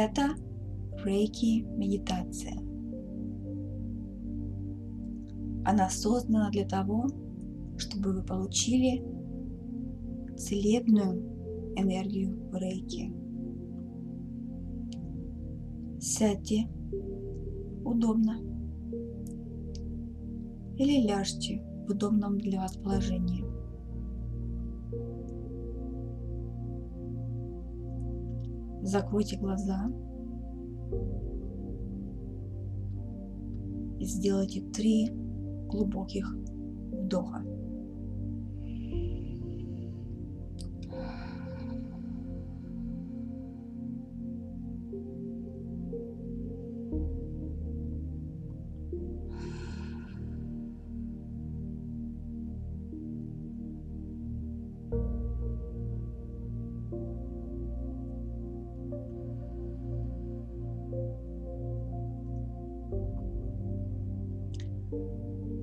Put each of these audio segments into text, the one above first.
Это рейки медитация. Она создана для того, чтобы вы получили целебную энергию в рейке. Сядьте удобно или ляжьте в удобном для вас положении. Закройте глаза и сделайте три глубоких вдоха.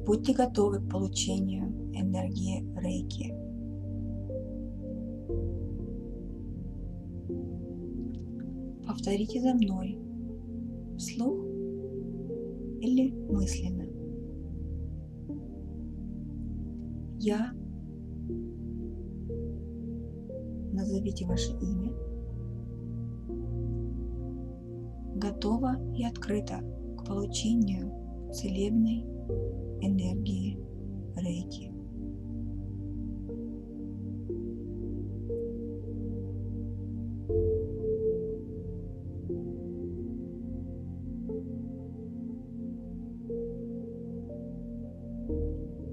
Будьте готовы к получению энергии рейки. Повторите за мной вслух или мысленно. Я назовите ваше имя. Готова и открыта к получению целебной энергии рейки.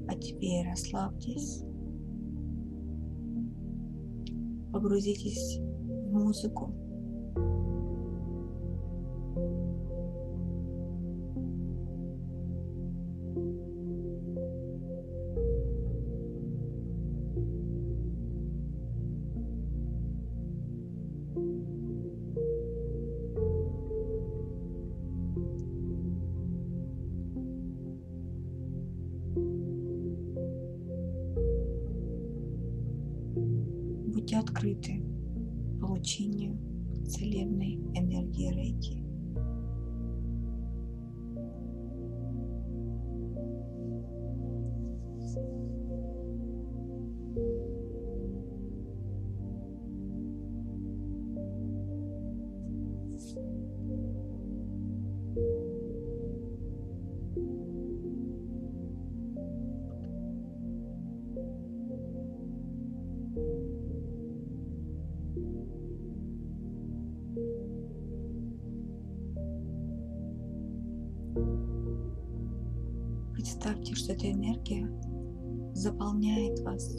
А теперь расслабьтесь, погрузитесь в музыку, будьте открыты получению целебной энергии рейки. Представьте, что эта энергия заполняет вас,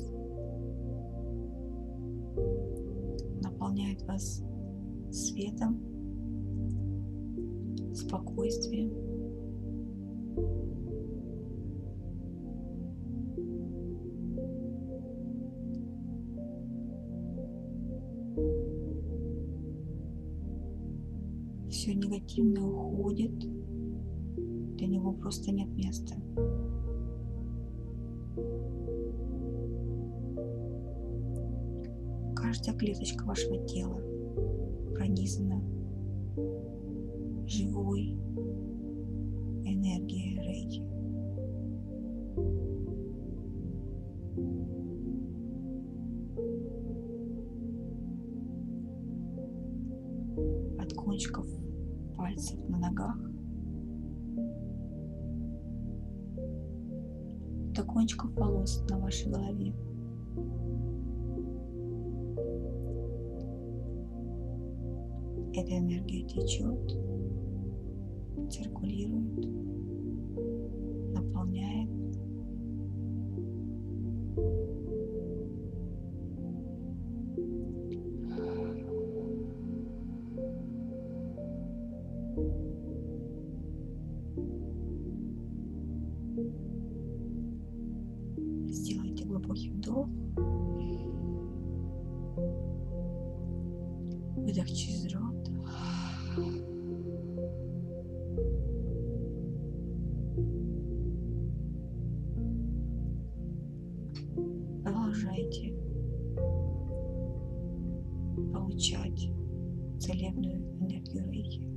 наполняет вас светом, спокойствием. Все негативное уходит, для него просто нет места. Каждая клеточка вашего тела пронизана живой энергией рейки. От кончиков пальцев на ногах до кончиков волос на вашей голове. Эта энергия течет, циркулирует, наполняет. Глубокий вдох. Выдох через рот. Продолжайте получать целебную энергию рейки.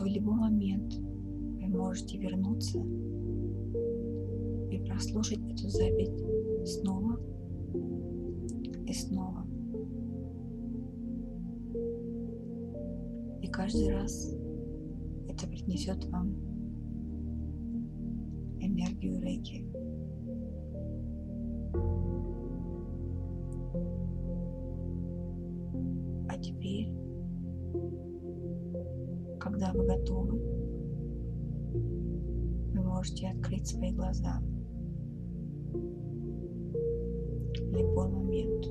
Что в любой момент вы можете вернуться и прослушать эту запись снова и снова. И каждый раз это принесет вам энергию рейки. Можете открыть свои глаза в любой момент.